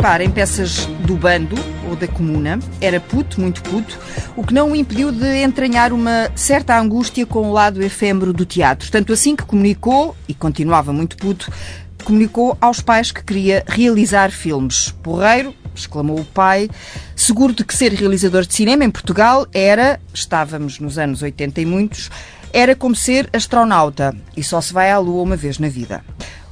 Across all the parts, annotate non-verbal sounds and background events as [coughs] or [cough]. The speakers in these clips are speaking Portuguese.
participar em peças do bando ou da comuna. Era puto, muito puto, o que não o impediu de entranhar uma certa angústia com o lado efêmero do teatro. Tanto assim que comunicou, e continuava muito puto, comunicou aos pais que queria realizar filmes. Porreiro, exclamou o pai, seguro de que ser realizador de cinema em Portugal era, estávamos nos anos 80 e muitos, era como ser astronauta e só se vai à Lua uma vez na vida.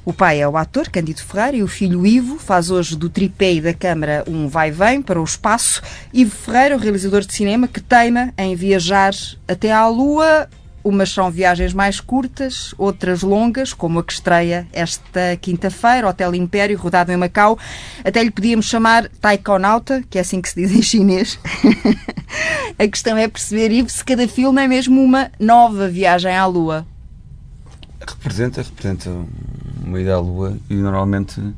O pai é o ator Cândido Ferreira e o filho Ivo faz hoje do tripé e da câmara um vai-vem para o espaço. Ivo Ferreira, o realizador de cinema, que teima em viajar até à Lua Umas são viagens mais curtas, outras longas, como a que estreia esta quinta-feira, Hotel Império, rodado em Macau. Até lhe podíamos chamar taikonauta, que é assim que se diz em chinês. [laughs] a questão é perceber, Ivo, se cada filme é mesmo uma nova viagem à Lua. Representa, representa uma ida à Lua e normalmente uh,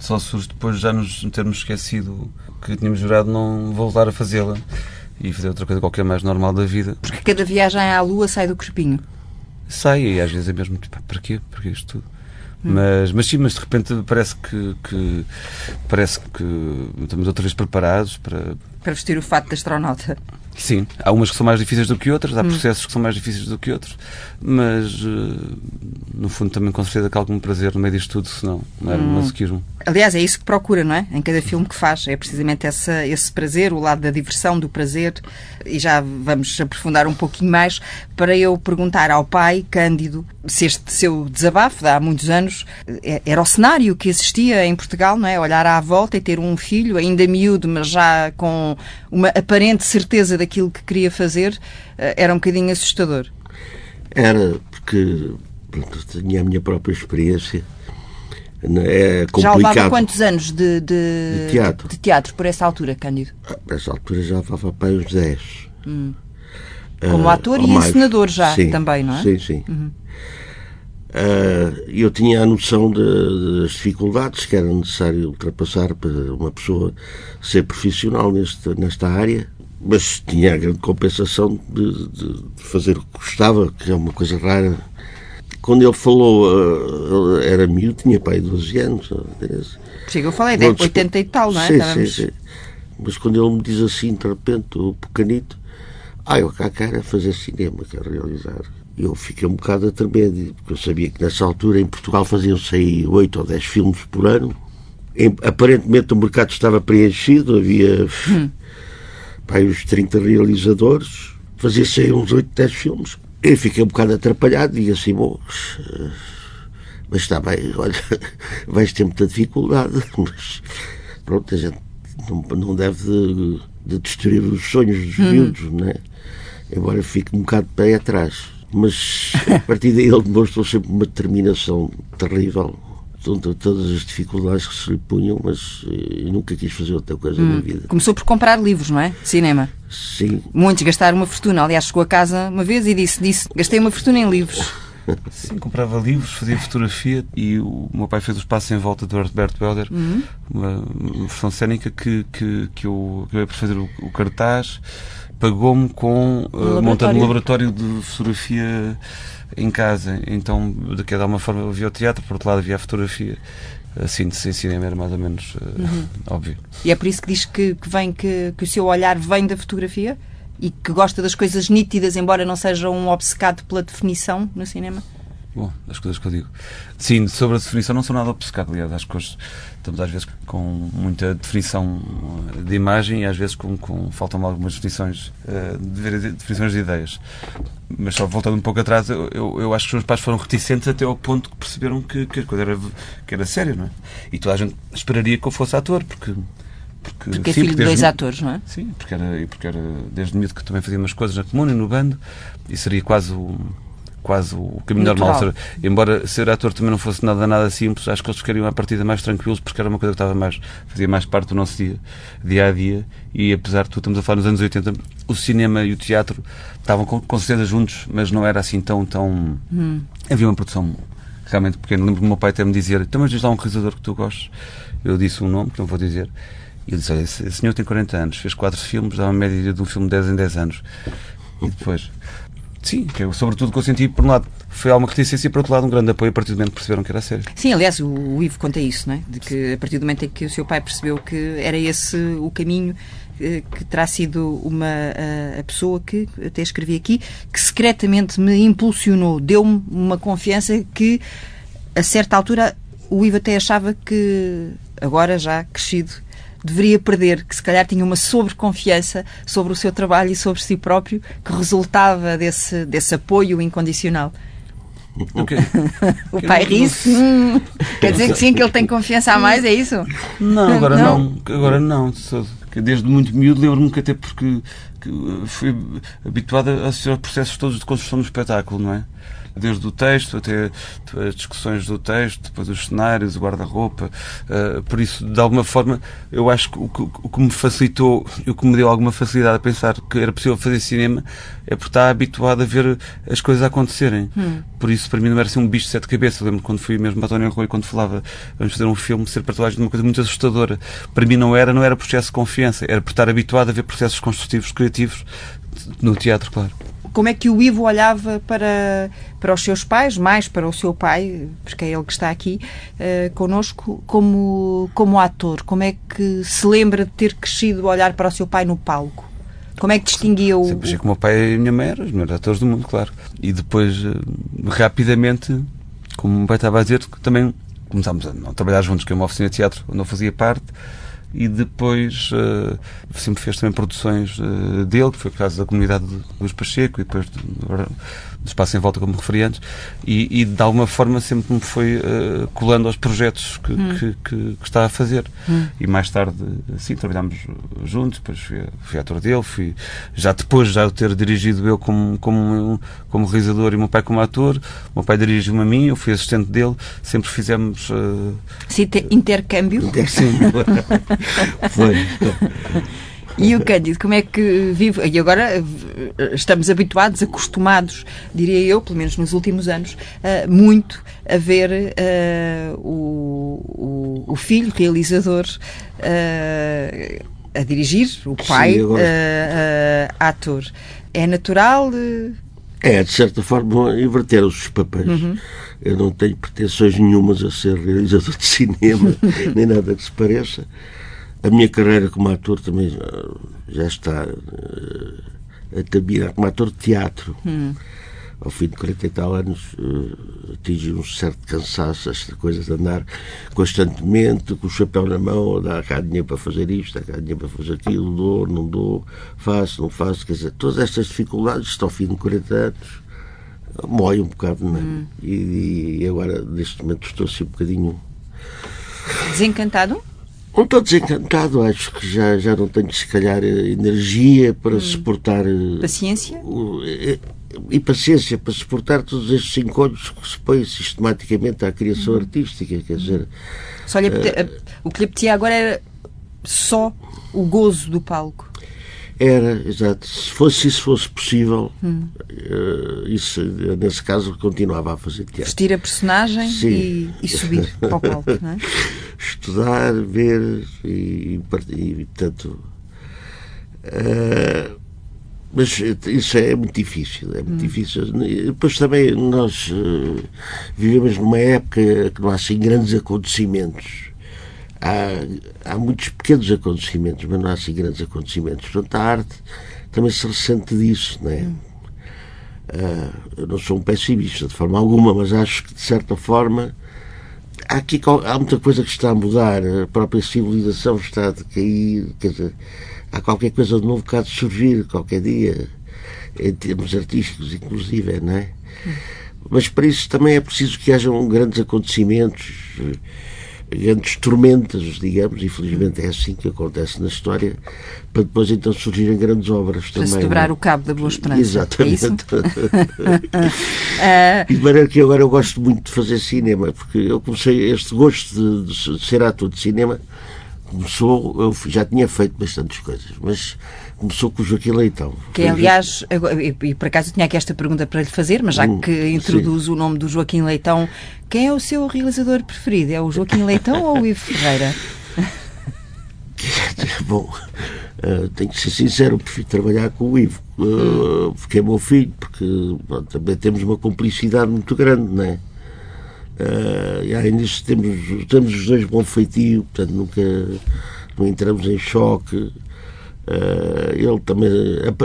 só surge depois de já nos termos esquecido que tínhamos jurado não voltar a fazê-la e fazer outra coisa qualquer mais normal da vida. Porque cada viagem à Lua sai do corpinho. Sai, e às vezes é mesmo tipo, para quê? Para isto tudo? Hum. Mas, mas sim, mas de repente parece que, que, parece que estamos outra vez preparados para. Para vestir o fato de astronauta. Sim, há umas que são mais difíceis do que outras, há hum. processos que são mais difíceis do que outros, mas eh, no fundo também com certeza que há algum prazer no meio disto tudo, senão não era hum. masoquismo. Aliás, é isso que procura, não é? Em cada filme que faz, é precisamente essa, esse prazer, o lado da diversão, do prazer, e já vamos aprofundar um pouquinho mais para eu perguntar ao pai, Cândido, se este seu desabafo de há muitos anos eh, era o cenário que existia em Portugal, não é? Olhar à volta e ter um filho, ainda miúdo, mas já com uma aparente certeza daquilo que queria fazer, eh, era um bocadinho assustador. Era, porque tinha a minha própria experiência. É complicado. Já levava quantos anos de, de, de, teatro? de teatro por essa altura, Cândido? Ah, por essa altura já levava para uns 10. Hum. Como uh, ator e mais. encenador já sim, também, não é? Sim, sim. Uhum. Uh, eu tinha a noção de, das dificuldades que era necessário ultrapassar para uma pessoa ser profissional neste, nesta área, mas tinha a grande compensação de, de, fazer o que gostava, que é uma coisa rara. Quando ele falou, uh, ele era miúdo, tinha pai 12 anos. Sim, eu falei, Bom, 80 e tal, não é? Sim, sim, sim. Mas quando ele me diz assim, de repente, o pequenito, ah, eu cá quero fazer cinema, quero realizar eu fiquei um bocado a tremer, porque eu sabia que nessa altura em Portugal faziam-se aí oito ou dez filmes por ano. Aparentemente o mercado estava preenchido, havia hum. pá, uns 30 realizadores, fazia-se aí uns 8, 10 filmes. Eu fiquei um bocado atrapalhado e assim, bom, mas está bem, [laughs] olha, vais ter muita dificuldade, [laughs] mas pronto, a gente não, não deve de, de destruir os sonhos dos hum. miúdos, não é? Embora fique um bocado de pé atrás mas a partir daí ele demonstrou sempre uma determinação terrível todas as dificuldades que se lhe punham, mas eu eh, nunca quis fazer outra coisa hum. na vida. Começou por comprar livros, não é? De cinema. Sim. Muitos gastaram uma fortuna. Aliás, chegou a casa uma vez e disse, disse gastei uma fortuna em livros. [laughs] Sim, comprava livros, fazia fotografia e o meu pai fez o espaço em volta do Bert Welder, uhum. uma, uma versão cénica que, que, que eu acabei por fazer o, o cartaz pagou-me com uh, montando um laboratório de fotografia em casa. Então, de que de alguma forma havia o teatro, por outro lado havia a fotografia. A síntese em cinema era mais ou menos uh, uhum. óbvio. E é por isso que diz que, que vem que, que o seu olhar vem da fotografia? E que gosta das coisas nítidas, embora não seja um obcecado pela definição no cinema? Bom, as coisas que eu digo. Sim, sobre a definição não sou nada obcecado, aliás, acho que hoje estamos às vezes com muita definição de imagem e às vezes com, com faltam algumas definições, uh, de, definições de ideias. Mas só voltando um pouco atrás, eu, eu, acho que os meus pais foram reticentes até ao ponto que perceberam que, que a coisa era, que era séria, não é? E toda a gente esperaria que eu fosse ator, porque porque, porque é filho de dois atores, não é? Sim, porque era, porque era desde miúdo que também fazia umas coisas na comuna e no bando e seria quase o, quase o caminho Natural. normal. Embora ser ator também não fosse nada nada simples, acho que eles ficariam à partida mais tranquilos porque era uma coisa que estava mais, fazia mais parte do nosso dia, dia a dia e apesar de tudo, estamos a falar nos anos 80, o cinema e o teatro estavam com, com certeza juntos, mas não era assim tão, tão... Hum. Havia uma produção realmente pequena. Lembro que o meu pai até me dizer, então mas diz lá um realizador que tu gostes. Eu disse um nome, que não vou dizer, e ele disse, olha, esse senhor tem 40 anos, fez quatro filmes, dá uma média de um filme de 10 em 10 anos. E depois, Sim, que eu, sobretudo que eu senti, por um lado, foi alguma reticência e, por outro lado, um grande apoio a partir do momento que perceberam que era sério. Sim, aliás, o, o Ivo conta isso, não é? De que a partir do momento em que o seu pai percebeu que era esse o caminho, eh, que terá sido uma a, a pessoa que, até escrevi aqui, que secretamente me impulsionou, deu-me uma confiança que, a certa altura, o Ivo até achava que, agora já crescido, deveria perder, que se calhar tinha uma sobreconfiança sobre o seu trabalho e sobre si próprio, que resultava desse, desse apoio incondicional. Okay. o [laughs] pai ri-se. Hum, [laughs] quer dizer que sim, que ele tem confiança a mais, é isso? Não, agora não. não agora não. Desde muito miúdo lembro-me que até porque fui habituado a assistir aos processos todos de construção do espetáculo, não é? Desde o texto até as discussões do texto, depois os cenários, o guarda-roupa. Uh, por isso, de alguma forma, eu acho que o, que o, que me facilitou e o que me deu alguma facilidade a pensar que era possível fazer cinema é porque estar habituado a ver as coisas acontecerem. Hum. Por isso, para mim, não era assim um bicho de sete cabeças. Eu lembro quando fui mesmo para António Rui, quando falava vamos fazer um filme, ser personagem de uma coisa muito assustadora. Para mim, não era, não era processo de confiança, era por estar habituado a ver processos construtivos, criativos no teatro, claro como é que o Ivo olhava para, para os seus pais, mais para o seu pai, porque é ele que está aqui uh, como, como ator? Como é que se lembra de ter crescido a olhar para o seu pai no palco? Como é que distinguia o. Sempre achei que o meu pai e a minha mãe eram os melhores atores do mundo, claro. E depois, eh, rapidamente, como o meu pai estava a dizer, também começámos a não trabalhar juntos, que é uma oficina de teatro onde eu fazia parte e depois uh, sempre fez também produções uh, dele, que foi por causa da comunidade de Luís Pacheco e depois do, Espaço em Volta, como referi antes, e, e, de alguma forma sempre me foi uh, colando aos projetos que, hum. que, que, que, está a fazer. Hum. E mais tarde, assim, trabalhámos juntos, depois fui, fui ator dele, fui, já depois já eu ter dirigido eu como, como, como realizador e o meu pai como ator, o meu pai dirigiu-me a mim, eu fui assistente dele, sempre fizemos... Uh... Sim, intercâmbio? Sim. Foi. [laughs] E o Cândido, como é que vive? E agora eh, estamos habituados, acostumados, diria eu, pelo menos nos últimos anos, uh, muito a ver uh, o, o, filho realizador uh, a dirigir, o pai Sim, ator. É natural? É, de certa forma, inverter os papéis. Uhum. Eu não tenho pretensões nenhumas a ser realizador de cinema, [laughs] nem nada que se pareça. A minha carreira como ator também já, está uh, a terminar como ator de teatro. Hum. Ao fim de 40 e tal anos, uh, atingi um certo cansaço, esta coisa de andar constantemente com o chapéu na mão, dá cá dinheiro para fazer isto, dá cá dinheiro para fazer aquilo, dou, não dou, faço, não faço. Quer dizer, todas estas dificuldades, isto ao fim de 40 anos, mói um bocado, não é? Hum. E, e agora, neste momento, estou assim um bocadinho. Desencantado? Não estou desencantado, acho que já, já não tenho, se calhar, energia para hum. suportar. Eh, paciência? E, eh, e, paciência para suportar todos estes encontros que se põem sistematicamente à criação hum. artística, quer dizer. Só lhe, uh, o que lhe apetecia agora era só o gozo do palco. Era, exato. Se fosse isso fosse possível, hum. uh, isso, nesse caso, continuava a fazer teatro. Vestir a personagem e, e, subir [laughs] para o palco, não é? Estudar, ver e, e, e portanto. Uh, mas isso é muito difícil, é muito hum. difícil. Depois também nós uh, vivemos numa época que não há assim grandes acontecimentos há, há muitos pequenos acontecimentos, mas não há assim grandes acontecimentos. Portanto, a arte também se ressente disso, não é? Uh, eu não sou um pessimista de forma alguma, mas acho que de certa forma há aqui há muita coisa que está a mudar, a própria civilização está a decair, quer dizer, há qualquer coisa de novo que há de surgir qualquer dia, em termos artísticos, inclusive, não é? Mas para isso também é preciso que hajam grandes acontecimentos grandes tormentas, digamos, infelizmente é assim que acontece na história, para depois então surgirem grandes obras para também. Para se dobrar é? o cabo da Boa Esperança. Exatamente. É [laughs] e de maneira que agora eu gosto muito de fazer cinema, porque eu comecei este gosto de, de ser ator de cinema começou, eu já tinha feito bastantes coisas, mas começou com o Joaquim Leitão. Que aliás, e, por acaso tinha aqui esta pergunta para lhe fazer, mas já hum, que introduz sim. o nome do Joaquim Leitão, quem é o seu realizador preferido? É o Joaquim Leitão ou o Ivo [laughs] Ferreira? [laughs] Bom, uh, tenho que ser sincero, prefiro trabalhar com o Ivo, uh, porque é meu filho, porque bom, também temos uma cumplicidade muito grande, não é? Uh, e ainda temos, temos os dois bom feitio, portanto nunca não entramos em choque. Uh, ele também ap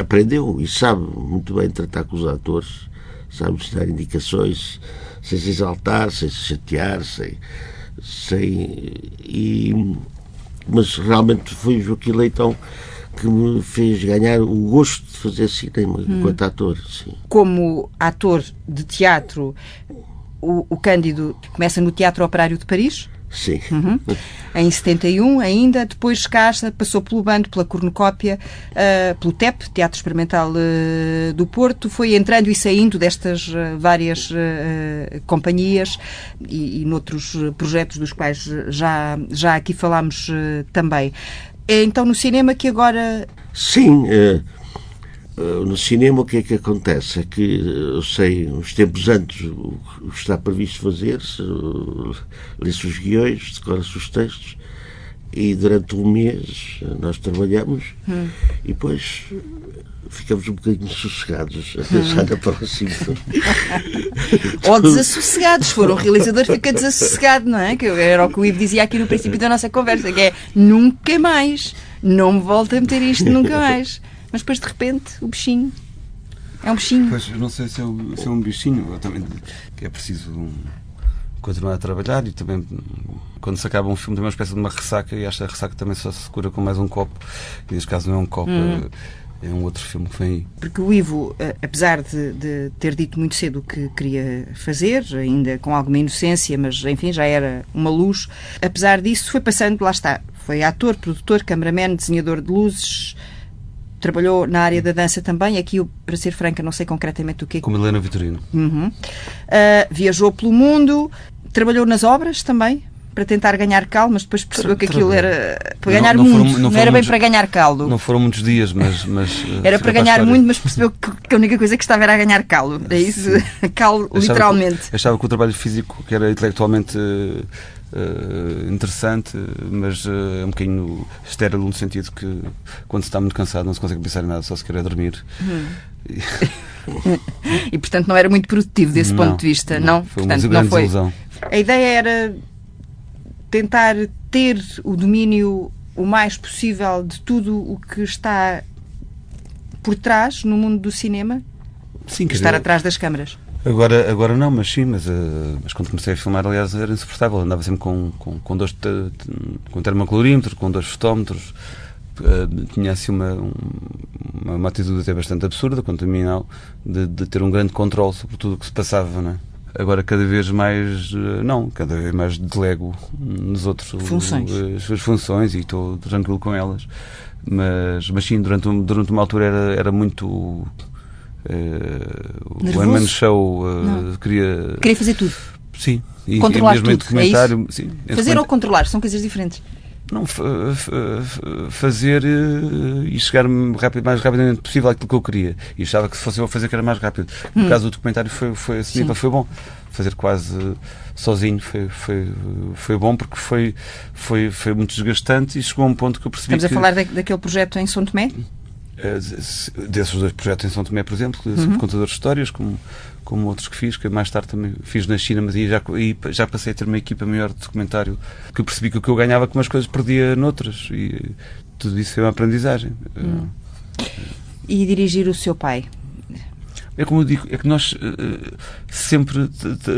aprendeu e sabe muito bem tratar com os atores, sabe dar indicações sem se exaltar, sem se chatear, sem. sem e, mas realmente foi Joaquim Leitão que me fez ganhar o gosto de fazer cinema hum. enquanto ator. Sim. Como ator de teatro, o, o Cândido começa no Teatro Operário de Paris. Sim. Uhum. Em 71 ainda, depois casa, passou pelo bando, pela cornucópia, uh, pelo TEP, Teatro Experimental uh, do Porto, foi entrando e saindo destas uh, várias companhias e, e noutros projetos dos quais já, já aqui falámos também. É então no cinema que agora... Sim, eh, no cinema o que é que acontece? É que eu sei uns tempos antes o que está previsto fazer-se, lê-se os guiões, decora-se os textos e durante um mês nós trabalhamos hum. e depois ficamos um bocadinho sossegados a pensar hum. na próxima. [laughs] Ou desassossegados. Se for um realizador, fica desassossegado, não é? Que era o que o Ivo dizia aqui no princípio da nossa conversa, que é nunca mais, não me volta a meter isto nunca mais mas depois de repente o bichinho é um bichinho. Pois, eu não sei se é, se é um bichinho, eu também, que é preciso continuar a trabalhar e também quando se acaba um filme tem uma espécie de uma ressaca e esta ressaca também só se cura com mais um copo e neste caso não é um copo hum. é, é, um outro filme que vem aí. Porque o Ivo, eh, apesar de, de, ter dito muito cedo o que queria fazer, ainda com alguma inocência, mas enfim, já era uma luz, apesar disso foi passando, lá está, foi ator, produtor, cameraman, desenhador de luzes, trabalhou na área da dança também. Aqui, para ser franca, não sei concretamente o que é. Com Helena Vitorino. Uhum. Uh, viajou pelo mundo, trabalhou nas obras também, para tentar ganhar caldo, mas depois percebeu que aquilo era para ganhar não, não muito, foram, não, não era bem para ganhar caldo. Não foram muitos dias, mas. mas [laughs] era para ganhar muito, mas percebeu que, a única coisa que estava era a ganhar caldo. É isso, [laughs] caldo, literalmente. Que, achava que o trabalho físico, que era intelectualmente uh, interessante, mas uh, é um bocadinho estéril no sentido que quando se está muito cansado não se consegue pensar em nada, só se quer dormir. Hum. [laughs] e portanto não era muito produtivo desse não, ponto de vista, não? não? Foi uma portanto, grande não foi. Ilusão. A ideia era tentar ter o domínio o mais possível de tudo o que está por trás no mundo do cinema? Sim, estar dizer, atrás das câmaras. Agora, agora não, mas sim, mas, uh, mas quando comecei a filmar, aliás, era insuportável. Andava sempre com, com, com dois com termoclorímetro, com dois fotómetros. Uh, tinha assim uma, uma, uma, atitude até bastante absurda, quanto a mim não, de, de ter um grande controle sobre tudo o que se passava, não é? Agora cada vez mais, uh, não, cada vez mais delego nos outros funções. as suas funções e estou tranquilo com elas. Mas, mas sim, durante, durante uma altura era, era muito Uh, o Eman Show uh, queria. Queria fazer tudo. Sim. E, controlar e tudo. É sim, fazer ou controlar são coisas diferentes. Não, fazer uh, e chegar rápido, mais rapidamente possível àquilo que eu queria. E achava que se fosse eu a fazer que era mais rápido. No hum. caso do documentário foi, foi assim, foi bom. Fazer quase sozinho foi, foi, foi bom porque foi, foi, foi muito desgastante e chegou a um ponto que eu percebi Estamos que... a falar da, daquele projeto em São Tomé? Eh, desses dois projetos em São Tomé, por exemplo, sobre uhum. contadores de histórias, como, como outros que fiz, que mais tarde também fiz na China, mas aí já, aí já passei a ter uma equipa maior de documentário, que eu percebi que o que eu ganhava com umas coisas perdia noutras, e tudo isso foi uma aprendizagem. Uhum. E dirigir o seu pai? É como eu digo, é que nós uh, sempre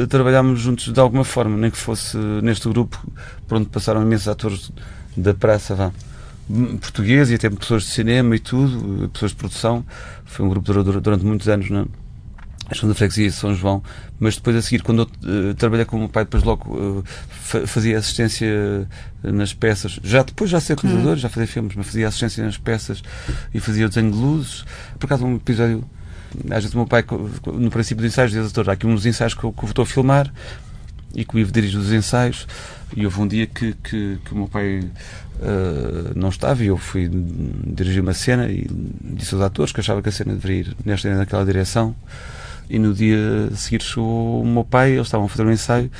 trabalhámos juntos de alguma forma, nem que fosse neste grupo por onde passaram imensos atores da praça, vá português e até pessoas de cinema e tudo, pessoas de produção. Foi um grupo durou durante muitos anos na Ação da Freguesia de São João, mas depois a seguir, quando eu uh, trabalhei com o meu pai, depois logo uh, fazia assistência nas peças, já depois já ser realizador, hum. já fazia filmes, mas fazia assistência nas peças e fazia o desenho de luzes. Por acaso, um episódio, às vezes o meu pai, no princípio dos ensaios, dizia, doutor, há aqui uns ensaios que eu, que eu estou a filmar e que o Ivo dirige os ensaios, e houve um dia que, que, que o meu pai uh, não estava e eu fui dirigir uma cena e disse aos atores que achava que a cena deveria ir nesta e naquela direção E no dia a seguir chegou o meu pai, eles estavam a fazer um ensaio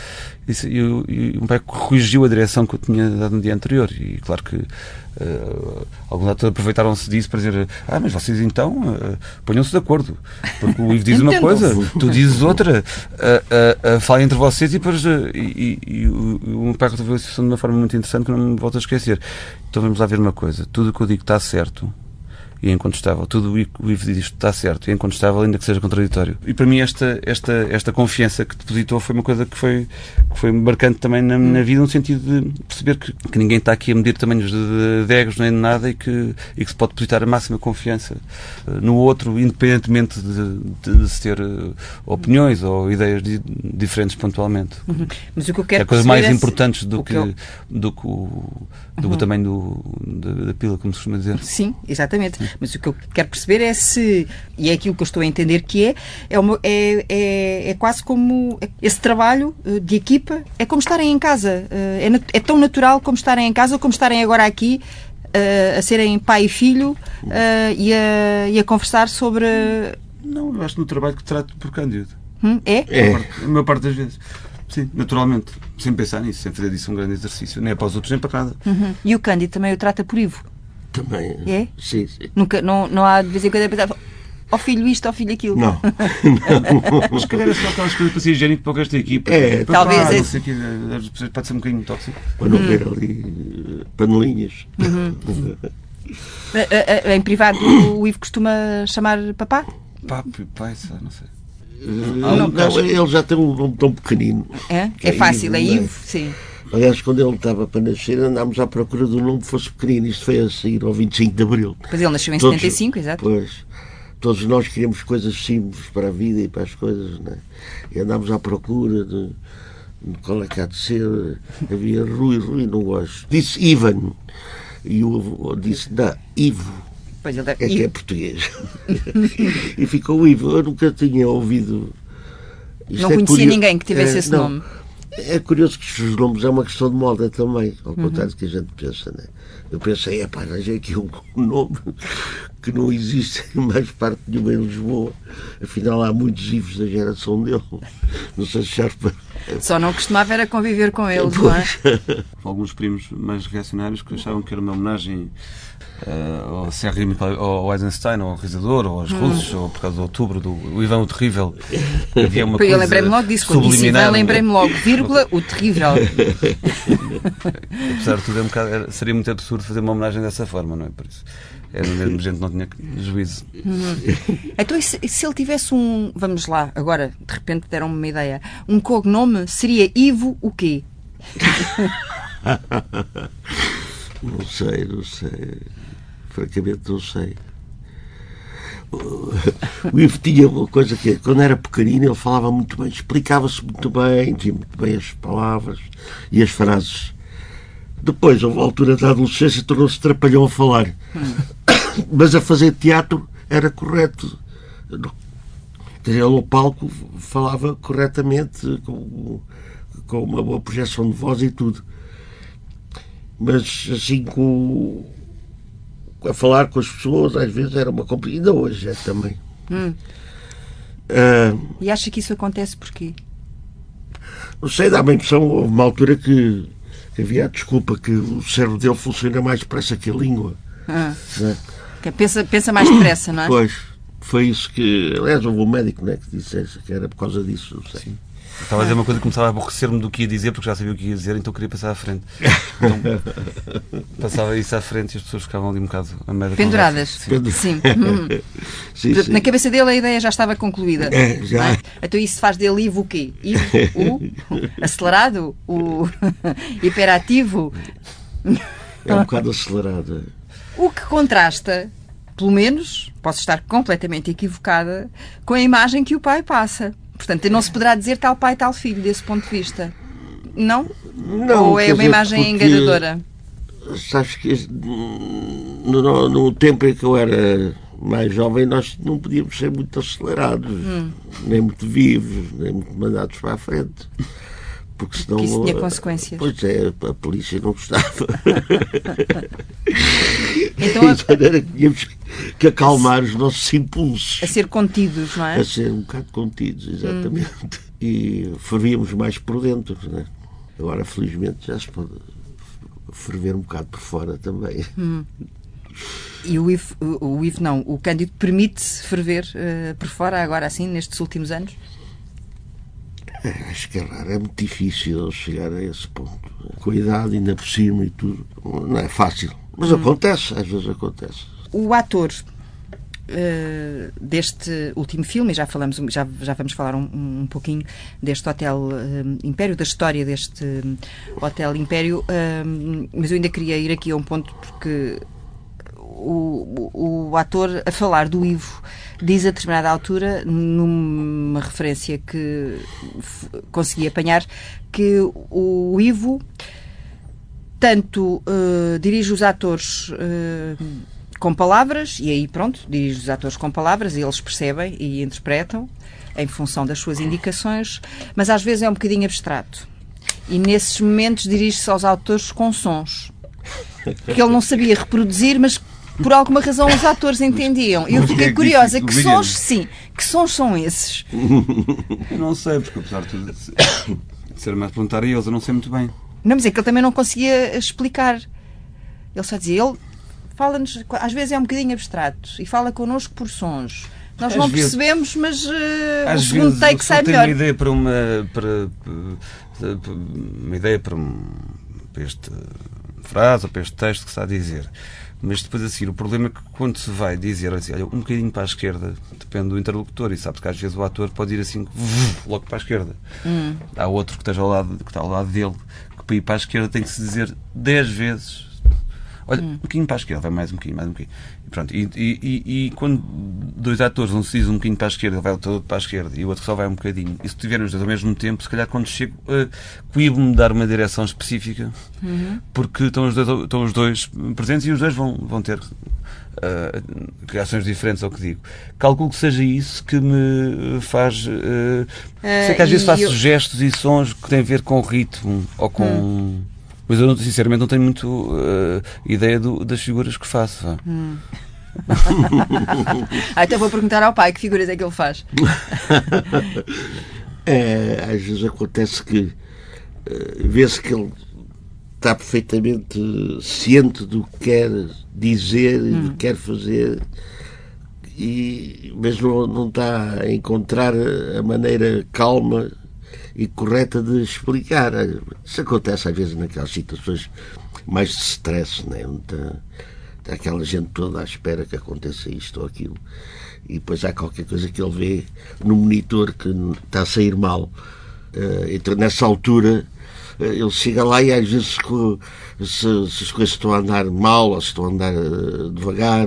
e, e, e o meu pai corrigiu a direção que eu tinha dado no dia anterior. E claro que uh, alguns atores aproveitaram-se disso para dizer ah, mas vocês então uh, ponham-se de acordo. Porque o Ivo diz uma coisa, tu dizes outra, uh, uh, falem entre vocês e depois e, e, e, o, o meu pai resolveu a situação de uma forma muito interessante que não me volto a esquecer. Então vamos lá ver uma coisa. Tudo o que eu digo está certo e é incontestável. Tudo o Ivo diz isto está certo e é incontestável, ainda que seja contraditório. E para mim esta, esta, esta confiança que depositou foi uma coisa que foi, que foi marcante também na, na vida, no sentido de perceber que, que ninguém está aqui a medir tamanhos de, de egos nem de nada e que, e que se pode depositar a máxima confiança eh, no outro, independentemente de, de, de se ter uh, opiniões ou ideias di, diferentes pontualmente. Uhum. Mas o que eu quero é coisas mais é importantes do que, que eu... do que o, do uhum. tamanho do, da, da, pila, como se costuma dizer. Sim, exatamente. Mas o que eu quero perceber é se, e é aquilo que eu estou a entender que é, é, uma, é, é, é quase como esse trabalho eh, de equipa, é como estarem em casa. Eh, é, é tão natural como estarem em casa, como estarem agora aqui. Uh, a serem pai e filho uh, e, a, e a conversar sobre. Não, eu acho no trabalho que trato por Cândido. Hum, é? É. A a maior parte das vezes. Sim, naturalmente. Sem pensar nisso, sem fazer disso um grande exercício. Nem é para os outros, nem para nada. Uhum. E o Cândido também o trata por Ivo? Também. É? Sim, sim. Nunca, não, não há de vez em quando a pensar, ó oh filho isto, ó oh filho aquilo. [laughs] Não. Mas se calhar é só aquelas coisas para ser higiênico para esta equipa. É, para talvez. é... Sei que, pode ser um bocadinho tóxico. Para não ver ali eh, panelinhas. Uhum. [laughs] em privado, o Ivo costuma chamar papá? Papi, pai, não sei. Não, não, ele já tem um nome tão pequenino. É? É, fácil, é Ivo, sim. Aliás, quando ele estava para nascer, andámos à procura do nome que fosse pequenino. Isto foi a sair ao 25 de Abril. Pois ele nasceu em todos, 75, exato. Pois. Todos nós queríamos coisas simples para a vida e para as coisas, né? E andámos à procura de, de qual é que há de ser. Havia Rui, Rui, não gosto. Disse Ivan. E o avô disse, não, Ivo. Pois ele deve... É que é português. [laughs] e ficou Ivo. Eu nunca tinha ouvido. Isto não é conhecia curioso. ninguém que tivesse é, esse não. nome. É curioso que os nomes é uma questão de moda também, ao uhum. contrário do que a gente pensa, né? Eu pensei, é pá, arranjei aqui um, [laughs] nome que não existe em mais parte nenhuma em Lisboa. Afinal, há muitos vivos da geração dele. Não sei se serve para. Só não costumava era conviver com eles, não é? Alguns primos mais reacionários que achavam que era uma homenagem uh, ao ao Eisenstein, ao realizador, ou aos hum. russos, ou por causa do outubro, do o Ivan o Terrível. Havia uma eu lembrei-me logo disso, quando disse Ivan, lembrei-me logo, vírgula, o Terrível. [laughs] Apesar de tudo, é um bocado, era, seria muito absurdo fazer uma homenagem dessa forma, não é? Por isso. Era mesmo gente não tinha juízo. Uhum. Então, se, se, ele tivesse um. Vamos lá, agora, de repente deram-me uma ideia. Um cognome seria Ivo o quê? [laughs] não sei, não sei francamente não sei. O Ivo tinha uma coisa que, quando era pequenino, ele falava muito bem, explicava-se muito bem, dizia muito bem as palavras e as frases. Depois, a altura da adolescência, tornou-se trapalhão a falar. Hum. Mas a fazer teatro era correto. Quer dizer, ele ao palco falava corretamente, com, com uma boa projeção de voz e tudo. Mas assim, com a falar com as pessoas, às vezes era uma compreensão, ainda hoje é também. Hum. Uh, e acha que isso acontece porquê? Não sei, dá-me a impressão, houve uma altura que, que, havia a desculpa que o cérebro dele funciona mais depressa que a língua. Ah. Né? Pensa, pensa mais depressa, não é? Pois, foi isso que. Aliás, houve um médico né, que disse que era por causa disso, não sei. Sim. Estava a dizer uma coisa que começava a aborrecer-me do que ia dizer, porque já sabia o que ia dizer, então queria passar à frente. Então, [laughs] passava isso à frente e as pessoas ficavam ali um bocado a merda. Penduradas. Sim. [laughs] sim. Hum. sim, sim. Na cabeça dele a ideia já estava concluída. É, já. É? Então isso faz dele Ivo o quê? Ivo, o [laughs] acelerado? O hiperativo? É um bocado acelerado. O que contrasta pelo menos, posso estar completamente equivocada, com a imagem que o pai passa. Portanto, não se poderá dizer tal pai, tal filho, desse ponto de vista. Não? Não. Ou é uma imagem enganadora? Sabes que no, no, tempo em que eu era mais jovem, nós não podíamos ser muito acelerados, hum. nem muito vivos, nem muito mandados para a frente. Porque senão. Que isso tinha consequências. Pois é, a polícia não gostava. [laughs] então, a... de maneira que tínhamos que acalmar os nossos impulsos. A ser contidos, não é? A ser um bocado contidos, exatamente. Hum. E fervíamos mais por dentro, não é? Agora, felizmente, já se pode ferver um bocado por fora também. Hum. E o Ivo, o Ivo não, o Cândido permite-se ferver uh, por fora agora assim, nestes últimos anos? É, acho que é raro, é muito difícil chegar a esse ponto. Com a idade ainda por cima e tudo, não é fácil. Mas hum. acontece, às vezes acontece. O ator Uh, deste último filme, já, falamos, já, já vamos falar um, um pouquinho deste Hotel uh, Império, da história deste Hotel Império, uh, mas eu ainda queria ir aqui a um ponto porque o, o, o, ator a falar do Ivo diz a determinada altura, numa referência que consegui apanhar, que o Ivo tanto uh, dirige os atores uh, com palavras, e aí pronto, dirige os atores com palavras, e eles percebem e interpretam em função das suas indicações, mas às vezes é um bocadinho abstrato. E nesses momentos dirige-se aos autores com sons que ele não sabia reproduzir, mas por alguma razão os atores entendiam. Eu fiquei curiosa, que sons, sim, que sons são esses? Eu não sei, porque apesar de tudo ser mais perguntar a eles, eu não sei muito bem. Não, mas é que ele também não conseguia explicar. Ele só dizia, ele fala-nos, às vezes é um bocadinho abstrato e fala connosco por sons. Nós às não vezes, percebemos, mas uh, o segundo take sai melhor. uma ideia para uma, para, para, uma ideia para, um, para este frase ou para este texto que está a dizer. Mas depois assim, o problema é que quando se vai dizer assim, olha, um bocadinho para a esquerda, depende do interlocutor, e sabe que às vezes o ator pode ir assim logo para a esquerda. Hum. Há outro que, esteja ao lado, que está ao lado dele, que para ir para a esquerda tem que se dizer 10 vezes Olha, hum. um bocadinho para a esquerda, vai mais um bocadinho, mais um bocadinho. E, pronto, e, e, e, quando dois atores, um se diz um bocadinho para a esquerda, vai todo para a esquerda, e o outro só vai um bocadinho, e se tiverem os dois ao mesmo tempo, se calhar quando chego, uh, coíbo-me dar uma direção específica, uhum. porque estão os, dois, estão os dois presentes e os dois vão, vão ter uh, reações diferentes ao que digo. Calculo que seja isso que me faz. Uh, sei que às vezes faço eu... gestos e sons que têm a ver com o ritmo ou com. Hum mas eu, sinceramente, não tenho muito uh, ideia do, das figuras que faço. Hum. [laughs] ah, então vou perguntar ao pai que figuras é que ele faz. [laughs] é, às vezes acontece que uh, vê-se que ele está perfeitamente ciente do que quer dizer e hum. do que quer fazer, e, mas não, não está a encontrar a maneira calma e correta de explicar. Isso acontece às vezes naquelas situações mais de stress, né? onde está, está aquela gente toda à espera que aconteça isto ou aquilo. E depois há qualquer coisa que ele vê no monitor que está a sair mal. Uh, então, nessa altura, uh, ele chega lá e às vezes se, se, as coisas estão a andar mal ou se estão a andar uh, devagar,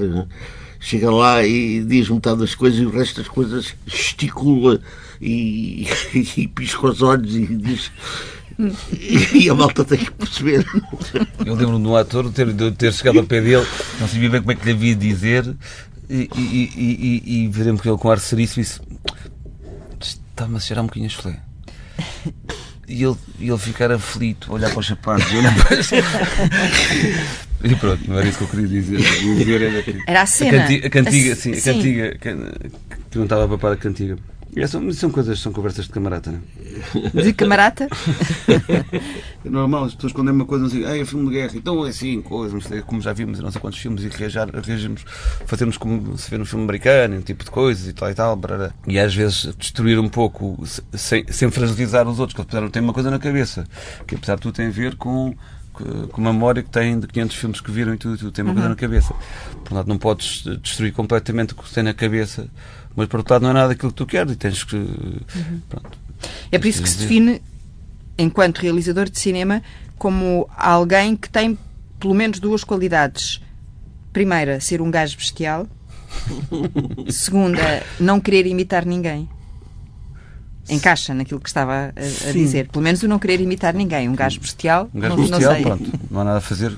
chega lá e diz metade das coisas e o resto das coisas gesticula e, [laughs] e pisca os olhos e diz. E a malta tem que perceber. Eu lembro-me do ator ter, de ter chegado ao pé dele, não sabia bem como é que lhe havia de dizer, e, e, e, e veremos que ele com ar seríssimo disse: Está-me a cheirar um bocadinho a chulé. E ele, ele ficar aflito, olhar para os sapatos e olhar para os... E pronto, não era isso que eu queria dizer. Era a cena. A, cantiga, a cantiga, sim, a cantiga, que não estava a papar a cantiga. É, são, são coisas, são conversas de camarata, não é? De camarata? é [laughs] normal, as pessoas quando é uma coisa assim, ah, é filme de guerra, então é assim, coisas, como já vimos em não sei quantos filmes e reagir, reagimos, fazemos como se vê no filme americano, um tipo de coisas e tal e tal, barará. e às vezes destruir um pouco, sem, sem fragilizar os outros, que apesar de ter uma coisa na cabeça, que apesar de tudo tem a ver com com uma memória que tem de 500 filmes que viram e tudo, tudo tem uma uhum. coisa na cabeça. Portanto, não podes destruir completamente o que tem na cabeça mas por outro lado não é nada aquilo que tu queres e tens que. Uhum. é por isso que se define, enquanto realizador de cinema, como alguém que tem pelo menos duas qualidades. Primeira, ser um gajo bestial. [laughs] Segunda, não querer imitar ninguém. Encaixa naquilo que estava a, a dizer. Pelo menos o não querer imitar ninguém. Um gajo bestial. Um gajo não, bestial, não pronto. Não há nada a fazer.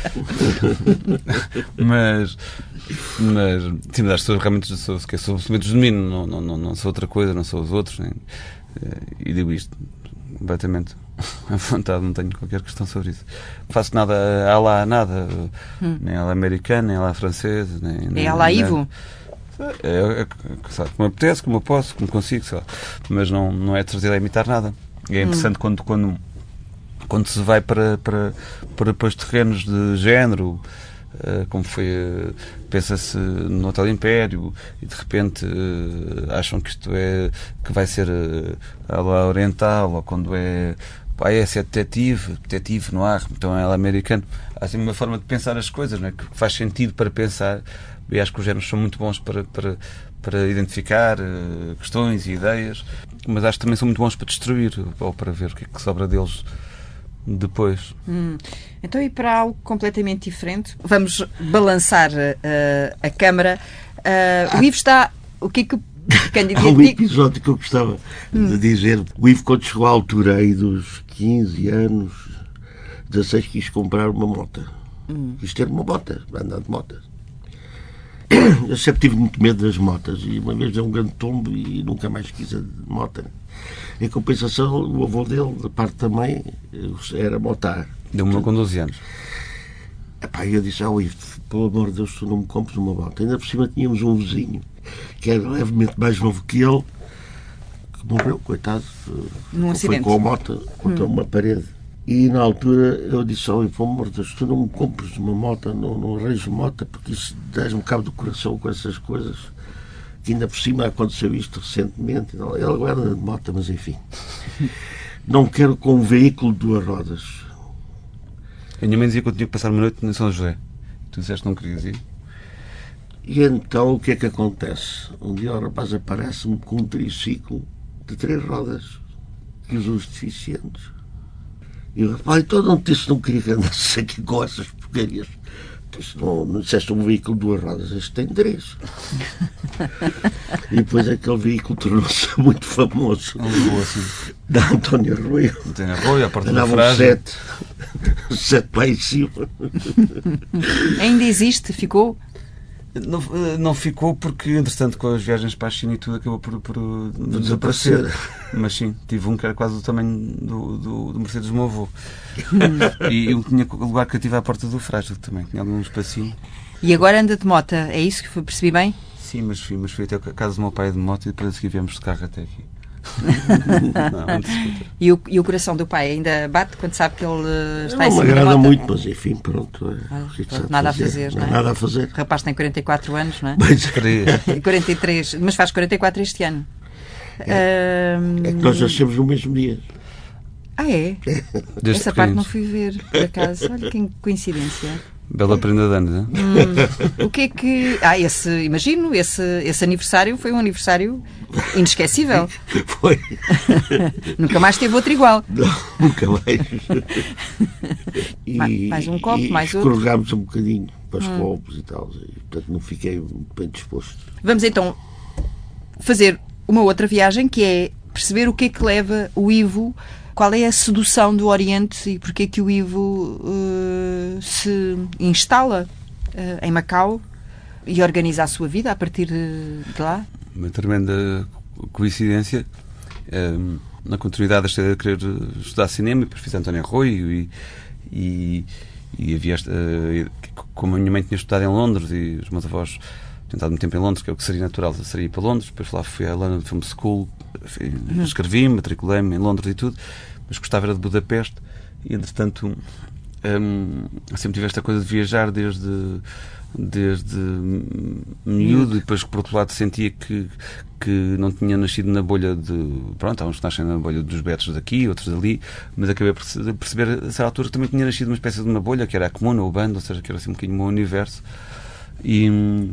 [laughs] mas mas, sim, mas sou, realmente sou, que sou absolutamente genuíno, não, não, não, não sou outra coisa, não sou os outros. Nem, eh, e digo isto completamente. [laughs] à vontade, não tenho qualquer questão sobre isso. Não faço nada a lá nada, hum. nem a lá americana, nem a lá francesa, nem, nem a lá Ivo. É, é, é, como apetece, como eu posso, como consigo, só. mas não, não é trazer a imitar nada. É interessante hum. quando, quando, quando se vai para, para, para, para os terrenos de género, como foi, eh, pensa-se no Hotel Império e de repente eh, acham que isto é, que vai ser a lá oriental ou quando é pá, esse é detetive, detetive no ar, então é ela americano. Há assim uma forma de pensar as coisas, não é? que faz sentido para pensar e acho que os géneros são muito bons para, para, para identificar questões e ideias, mas acho que também são muito bons para destruir ou para ver o que é que sobra deles depois. Hum. Então, e para algo completamente diferente, vamos balançar uh, a câmara. Uh, o Ivo está. O que é que [laughs] Há um episódio que eu gostava hum. de dizer. O Ivo, quando chegou à altura aí dos 15 anos, 16, quis comprar uma moto. Hum. Quis ter uma moto, andar de moto. [coughs] Eu sempre tive muito medo das motas e uma vez deu um grande tombo e nunca mais quis a moto. Em compensação, o avô dele, da parte da mãe, era motar. Deu-me com 12 anos. Epá, eu disse, ah, Ivo, pelo amor de Deus, tu não me compres uma moto. Ainda por cima tínhamos um vizinho, que era levemente mais novo que ele, que morreu, coitado. Num foi com a moto contra hum. uma parede. E na altura eu disse, oh, pelo amor de Deus, tu não me compres uma moto, não, não arranjo moto, porque isso dás-me cabo do coração com essas coisas que ainda por cima aconteceu isto recentemente. Ele agora anda de moto, mas enfim. Não quero com um veículo de duas rodas. A minha mãe dizia que eu tinha que passar uma noite em São José. Tu disseste que não querias ir? E então o que é que acontece? Um dia o rapaz aparece-me com um triciclo de três rodas que usam os deficientes. E o rapaz, então não disse não queria que andasse aqui com essas porcarias. Isto não, não disseste um veículo de duas rodas, este tem três. [laughs] e depois aquele veículo tornou-se [laughs] muito famoso. Um assim. Da António Arroio. António Arroio, a parte da sete. [laughs] Sete lá em cima. Ainda existe? Ficou? Não, não ficou porque, entretanto, com as viagens para a China e tudo, acabou por, por desaparecer. Mas sim, tive um que era quase do tamanho do, do, do Mercedes do meu avô. [laughs] e eu tinha lugar cativo à porta do frágil também, tinha algum espacinho. E agora anda de moto, é isso que percebi bem? Sim, mas fui, mas fui até a casa do meu pai de moto e depois a seguir viemos de carro até aqui. [laughs] não, e, o, e o coração do pai ainda bate quando sabe que ele eh, está não em cima me agrada muito, mas enfim, pronto. É, ah, pronto nada fazer? a fazer, não é? Nada a fazer. O rapaz tem 44 anos, não é? Mas... 43, mas faz 44 este ano. É, uh... é que nós nascemos no mesmo dia. Ah, é? Desde Essa parte não fui ver, por acaso. Olha que coincidência. Bela prenda de anos, hum, O que é que. Ah, esse, imagino, esse, esse aniversário foi um aniversário inesquecível. [laughs] Foi. [laughs] nunca mais teve outro igual. Não, nunca mais. [laughs] E, mais um copo, mais outro. Escorregámos um bocadinho para os hum. copos e tal, e, portanto não fiquei bem disposto. Vamos então fazer uma outra viagem que é perceber o que é que leva o Ivo qual é a sedução do Oriente e porque é que o Ivo uh, se instala uh, em Macau e organiza a sua vida a partir de, de lá? Uma tremenda coincidência. Um, na continuidade, achei de querer estudar cinema depois fiz António Arroio e, e, e havia, uh, como a minha mãe tinha estudado em Londres e os meus avós tinham estado muito tempo em Londres, que é o que seria natural, seria ir para Londres, depois lá fui à London Film School, uhum. escrevi-me, matriculei-me em Londres e tudo, mas gostava era de Budapeste e, entretanto, hum, sempre tive esta coisa de viajar desde desde miúdo e depois por outro lado sentia que que não tinha nascido na bolha de pronto, há uns que nascem na bolha dos betos daqui, outros dali mas acabei por perceber a certa altura que também tinha nascido uma espécie de uma bolha que era a comuna, o bando, ou seja, que era assim um bocadinho o meu universo e hum,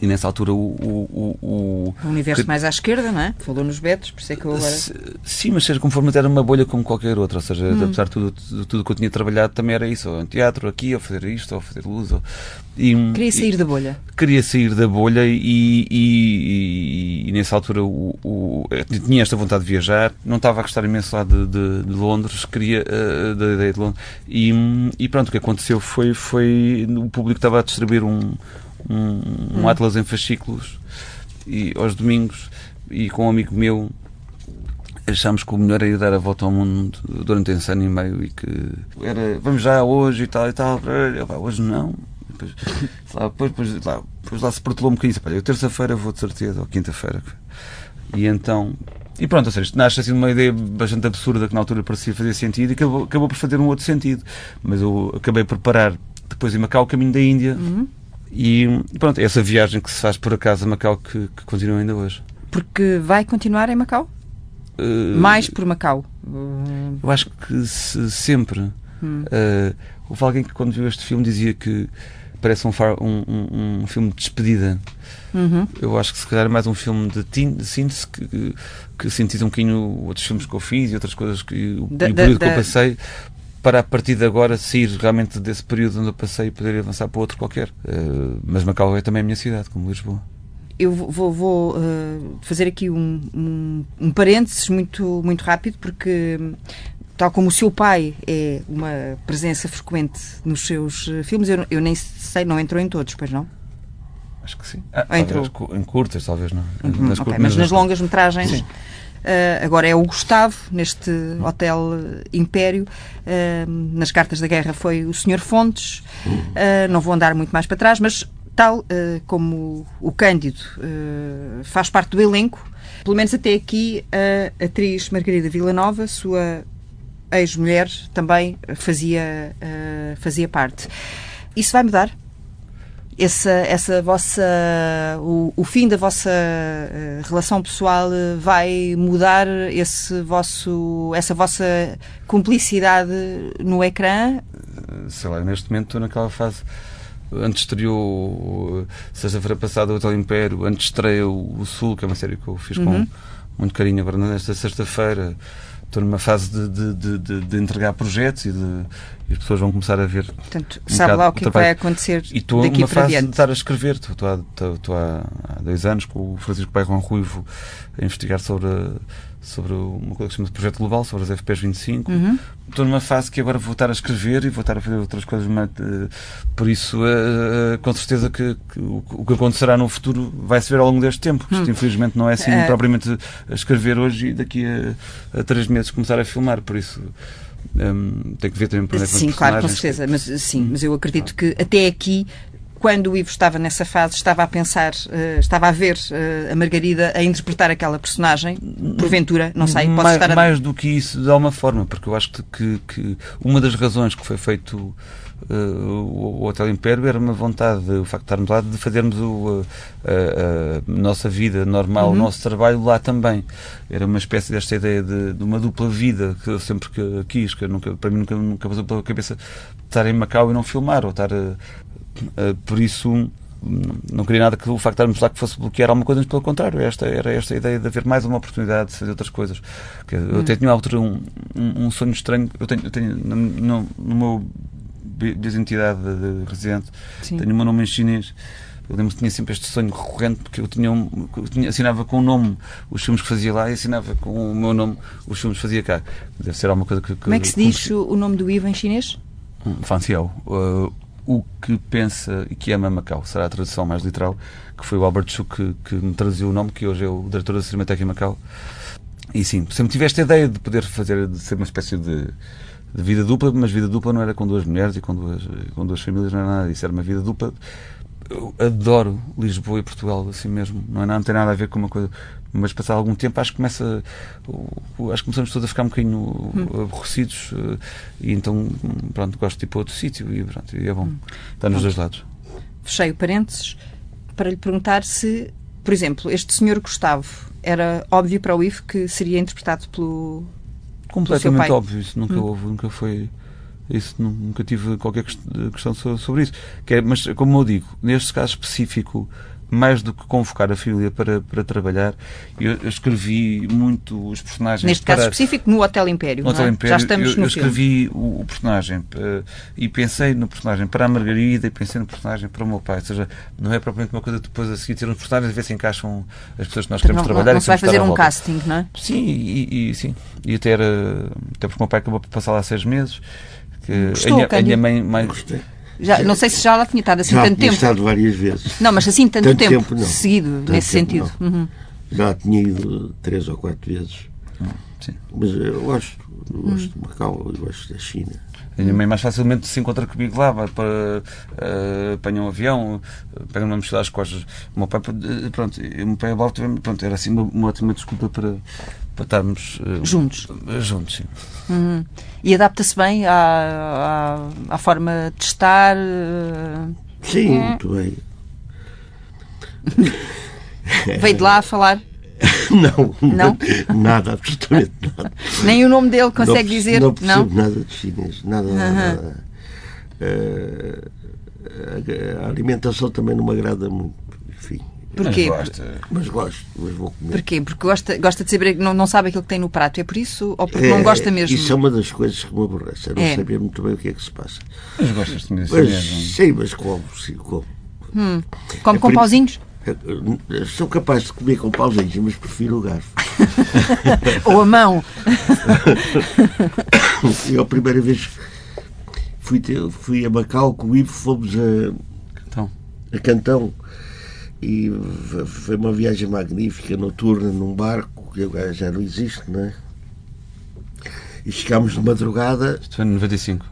e nessa altura o. O, o, o universo que, mais à esquerda, não é? Falou nos Betos, por isso é que eu agora. Sim, mas seja conforme era uma bolha como qualquer outra. Ou seja, hum. apesar de tudo, tudo, tudo que eu tinha trabalhado também era isso. Ou em teatro, aqui, ou fazer isto, ou fazer luz. Ou, e, queria sair e, da bolha. Queria sair da bolha e, e, e nessa altura o, o, tinha esta vontade de viajar. Não estava a gostar imenso lá de, de, de Londres, queria uh, da ideia de Londres. E, e pronto, o que aconteceu foi, foi o público estava a distribuir um um, um hum. atlas em fascículos e, aos domingos e com um amigo meu achámos que o melhor era dar a volta ao mundo durante esse ano e meio e que era, vamos já hoje e tal e tal. Hoje não. Depois [laughs] lá, depois, depois, lá, depois lá se protelou um bocadinho. Eu terça-feira vou de certeza, ou quinta-feira. E então. E pronto, ou seja, isto nasce assim uma ideia bastante absurda que na altura parecia fazer sentido e acabou, acabou por fazer um outro sentido. Mas eu acabei por parar depois em Macau o caminho da Índia. Uhum. E pronto, essa viagem que se faz por acaso a Macau que, que continua ainda hoje. Porque vai continuar em Macau? Uh, Mais por Macau? Eu acho que se, sempre. Hum. Uh, houve alguém que quando viu este filme dizia que parece um, um, um, um filme de despedida. Uhum. Eu acho que se calhar é mais um filme de, de síntese que, que sintetiza um bocadinho outros filmes que eu fiz e outras coisas que da, o período da, que eu passei para a partir de agora sair realmente desse período onde eu passei e poder avançar para outro qualquer. Uh, mas Macau é também a minha cidade, como Lisboa. Eu vou, vou uh, fazer aqui um, um, um parênteses muito, muito rápido, porque tal como o seu pai é uma presença frequente nos seus uh, filmes, eu, eu, nem sei, não entrou em todos, pois não? Acho que sim. Ah, entrou. em curtas, talvez não. Uhum, nas okay, mas nas longas metragens. Sim. Uh, agora é o Gustavo, neste Hotel Império. Uh, nas cartas da guerra foi o Sr. Fontes. Uh, não vou andar muito mais para trás, mas tal como o Cândido faz parte do elenco, pelo menos até aqui, a atriz Margarida Villanova, sua ex-mulher, também fazia, fazia parte. Isso vai mudar? Essa, essa vossa o, o, fim da vossa eh, relação pessoal eh, vai mudar esse vosso essa vossa cumplicidade no ecrã? Sei lá, neste momento estou naquela fase antes estreou sexta-feira passada o Hotel Império, antes estreou o Sul, que é uma série que eu fiz com uhum. muito carinho agora nesta sexta-feira estou numa fase de, de, de, de, entregar projetos e, de, e as pessoas vão começar a ver. Portanto, um sabe lá o que, é vai acontecer e estou numa fase diante. de estar a escrever. Estou, estou, estou, estou há, há, dois anos com o Francisco Pairron Ruivo a investigar sobre, sobre uma coisa que se chama de Projeto Global, sobre as FPs 25. Uhum. Estou numa fase que agora vou estar a escrever e vou estar a fazer outras coisas. Mas, por isso, uh, com certeza que, que, o que acontecerá no futuro vai se ver ao longo deste tempo. Isto, hum. infelizmente, não é assim uh... propriamente a escrever hoje e daqui a, a três meses começar a filmar. Por isso. Um, tem que ver também para Sim, claro, com certeza. Mas, sim, mas eu acredito que até aqui quando o Ivo estava nessa fase, estava a pensar, uh, estava a ver uh, a Margarida a interpretar aquela personagem, porventura, não sei, posso mais, estar a... Mais do que isso, de alguma forma, porque eu acho que, que uma das razões que foi feito uh, o Hotel Império era uma vontade, o facto de estarmos lá, de fazermos o, a, a, nossa vida normal, uhum. o nosso trabalho lá também. Era uma espécie desta ideia de, de uma dupla vida que eu sempre que quis, que nunca, para mim nunca, nunca passou pela cabeça estar em Macau e não filmar, ou estar por isso, não queria nada que o facto de estarmos lá que fosse bloquear alguma coisa, mas pelo contrário, esta, era esta a ideia de haver mais uma oportunidade de fazer outras coisas. Eu hum. até tinha altura um, um, um, sonho estranho, eu tenho, eu tenho no, no meu desidentidade de residente, Sim. tenho o meu nome em chinês. Eu lembro que tinha sempre este sonho recorrente porque eu, tinha, um, eu tinha, assinava com o nome os filmes que fazia lá e assinava com o meu nome os filmes que fazia cá. Deve ser alguma coisa que. que Como é que se diz o nome do Ivo em chinês? Fan Xiao. Uh, o que pensa e que ama Macau. Será a tradução mais literal, que foi o Albert Chu que, que me traduziu o nome, que hoje é o diretor da Cinemateca em Macau. E sim, sempre tive esta ideia de poder fazer, de ser uma espécie de, de vida dupla, mas vida dupla não era com duas mulheres e com duas, com duas famílias, não era nada disso. Era uma vida dupla. Eu adoro Lisboa e Portugal, assim mesmo. Não, é, não tem nada a ver com uma coisa mas passado algum tempo acho que começa acho que começamos todos a ficar um bocadinho hum. aborrecidos eh, e então pronto, gosto de ir para outro sítio e, pronto, e é bom hum. está nos dois lados fechei o parênteses para lhe perguntar se por exemplo, este senhor Gustavo era óbvio para o Ivo que seria interpretado pelo completamente óbvio, isso nunca hum. houve, nunca foi isso nunca tive qualquer questão sobre isso. É, mas, como eu digo, neste caso específico, mais do que convocar a família para, para trabalhar, eu, eu escrevi muito os personagens. Neste para, caso específico, no Hotel Império. No Hotel é? Império Já estamos eu, no eu escrevi o, o, personagem uh, e pensei no personagem para a Margarida e pensei no personagem para o meu pai. Ou seja, não é propriamente uma coisa depois a seguir ter uns personagens a ver se encaixam as pessoas que nós queremos não, trabalhar. Não, não se vai fazer um casting, não é? Sim, e, e, sim. E até, era, até porque o meu pai acabou por passar lá seis meses. Que Gostou, a, minha, a minha mãe. mãe Gostei. Já, não sei se já lá tinha estado assim já tanto tempo. estado várias vezes. Não, mas assim tanto, tanto tempo, tempo seguido, tanto nesse tempo, sentido. Uhum. Já tinha ido três ou quatro vezes. Sim. Mas eu gosto, eu gosto de Macau, eu gosto da China. A minha mãe mais facilmente se encontra comigo lá, vai para, uh, apanha um avião, pega uma mochila às costas. O meu pai, pronto, o meu pai e o pronto, era assim uma, uma ótima desculpa para, para estarmos uh, juntos. juntos sim. Uhum. E adapta-se bem à, à, à, forma de estar? Uh... Sim, é. muito bem. [laughs] Veio de lá a falar? [laughs] não, não, [laughs] nada, absolutamente nada. Nem o nome dele consegue não, dizer? Não percebo não? nada de chinês, nada, uh -huh. nada. Uh, a, a, alimentação também não me agrada muito. Porquê? Mas gosto, mas gosto, mas vou comer. Porquê? Porque gosta, gosta de saber, não, não sabe aquilo que tem no prato, é por isso? Ou porque é, não gosta mesmo? Isso é uma das coisas que me aborrece, é não é. saber muito bem o que é que se passa. Mas gostas de comer mas, Sim, mas como, sim, como. Hum. Come é com pauzinhos? Sou capaz de comer com pauzinhos, mas prefiro o garfo. [laughs] Ou a mão. [coughs] Eu a primeira vez fui, fui a Macau com o Ivo, fomos a Cantão. a Cantão e foi uma viagem magnífica, noturna, num barco, que agora já não existe, não é? E chegámos de madrugada. Isto foi em 95.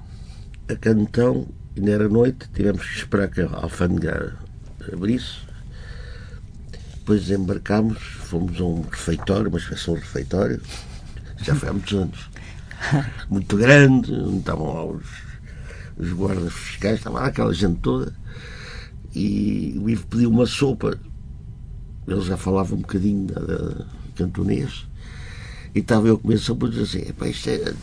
A Cantão, ainda era noite, tivemos que esperar que a alfândega abrisse depois embarcámos, fomos a um refeitório, uma espécie de um refeitório, já foi há muitos anos, [laughs] muito grande, onde estavam lá os, os guardas fiscais, estava lá aquela gente toda, e o Ivo pediu uma sopa, ele já falava um bocadinho de, de cantonês, e estava eu a comer sopa e dizia assim, isto é,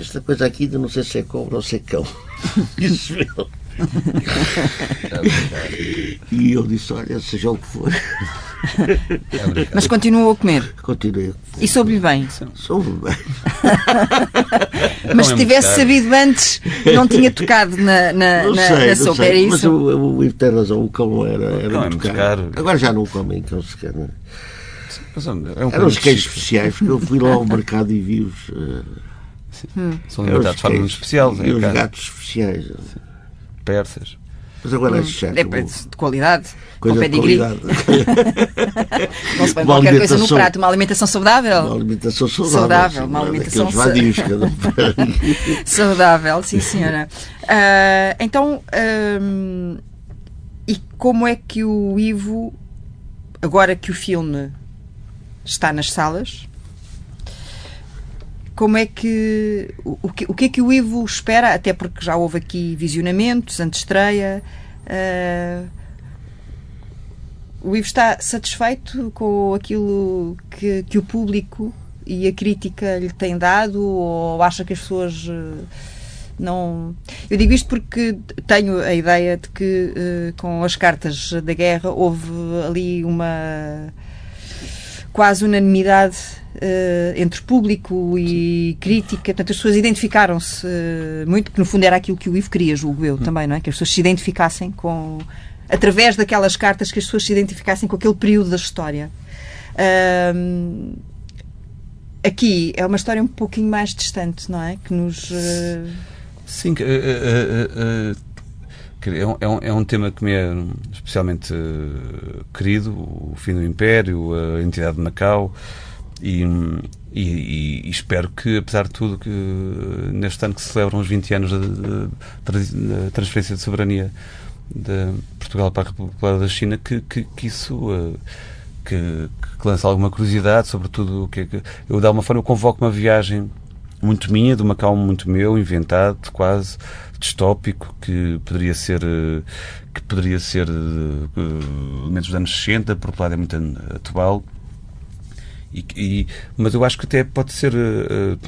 esta coisa aqui não sei se é cobra ou se é cão. [laughs] Isso mesmo [laughs] e eu disse: Olha, seja o que for. Mas continuou a comer? Continuei a comer. E soube-lhe bem? Soube bem. [laughs] mas se tivesse sabido antes, não tinha tocado na, na, não sei, na sopa, era isso? Mas o, o Ivo tem razão, o cão era, era não, muito, é muito caro. caro. Agora já não comem cão sequer. Não é? É um Eram os queijos especiais, porque eu fui lá ao mercado e vi-os. Uh, hum. São alimentados de forma especial. E é os gatos especiais. Sim persas. Mas agora hum. é É de qualidade. Coisa com pedigree. De [laughs] não se põe qualquer coisa no prato. Uma alimentação saudável. Uma alimentação saudável. Saudável. Uma alimentação vadios, [laughs] saudável, sim, senhora. Uh, então, uh, e como é que o Ivo, agora que o filme está nas salas, como é que o, que o que é que o Ivo espera, até porque já houve aqui visionamentos, antestreia. Uh, o Ivo está satisfeito com aquilo que, que o público e a crítica lhe tem dado ou acha que as pessoas uh, não. Eu digo isto porque tenho a ideia de que uh, com as cartas da guerra houve ali uma quase unanimidade uh, entre público e crítica. Portanto, as pessoas identificaram-se uh, muito, porque no fundo era aquilo que o Ivo queria, julgo eu hum. também, não é? Que as pessoas se identificassem com. através daquelas cartas, que as pessoas se identificassem com aquele período da história. Uh, aqui é uma história um pouquinho mais distante, não é? Que nos. Uh... Sim, é um, é, um, é um, tema que me é especialmente querido, o fim do Império, a entidade de Macau, e, e, e, espero que, apesar de tudo, que neste ano que se celebram os 20 anos da transferência de soberania de Portugal para a República da China, que, que, que isso uh, que, que lance alguma curiosidade sobre tudo o que é que. Eu, de alguma forma, eu convoco uma viagem muito minha, de Macau muito meu, inventado, quase, distópico que poderia ser que poderia ser uh, elementos dos anos 60, por outro lado é muito atual. E, e, mas eu acho que até pode ser uh,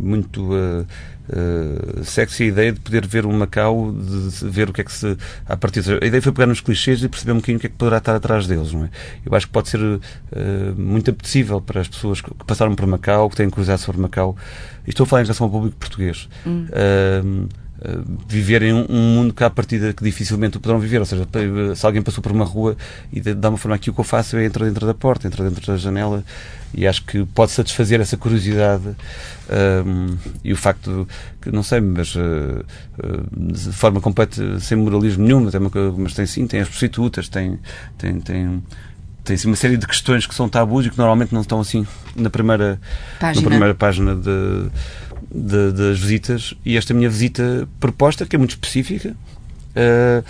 muito uh, uh, sexy a ideia de poder ver um Macau, de ver o que é que se. A partir de, a ideia foi pegar nos clichês e perceber um bocadinho o que é que poderá estar atrás deles, não é? Eu acho que pode ser muito apetecível para as pessoas que passaram por Macau, que têm curiosidade sobre Macau. E estou a falar em relação ao público português. Hum viverem um, mundo que à partida que dificilmente o poderão viver. Ou seja, se alguém passou por uma rua e dá uma forma aqui o que eu faço é entrar dentro da porta, entrar dentro da janela e acho que pode satisfazer essa curiosidade um, e o facto que, não sei, mas uh, de forma completa, sem moralismo nenhum, mas, é uma, mas tem sim, tem as prostitutas, tem, tem, tem tem uma série de questões que são tabus e que normalmente não estão assim na primeira página, na primeira página de, de, das visitas. E esta minha visita proposta, que é muito específica, uh,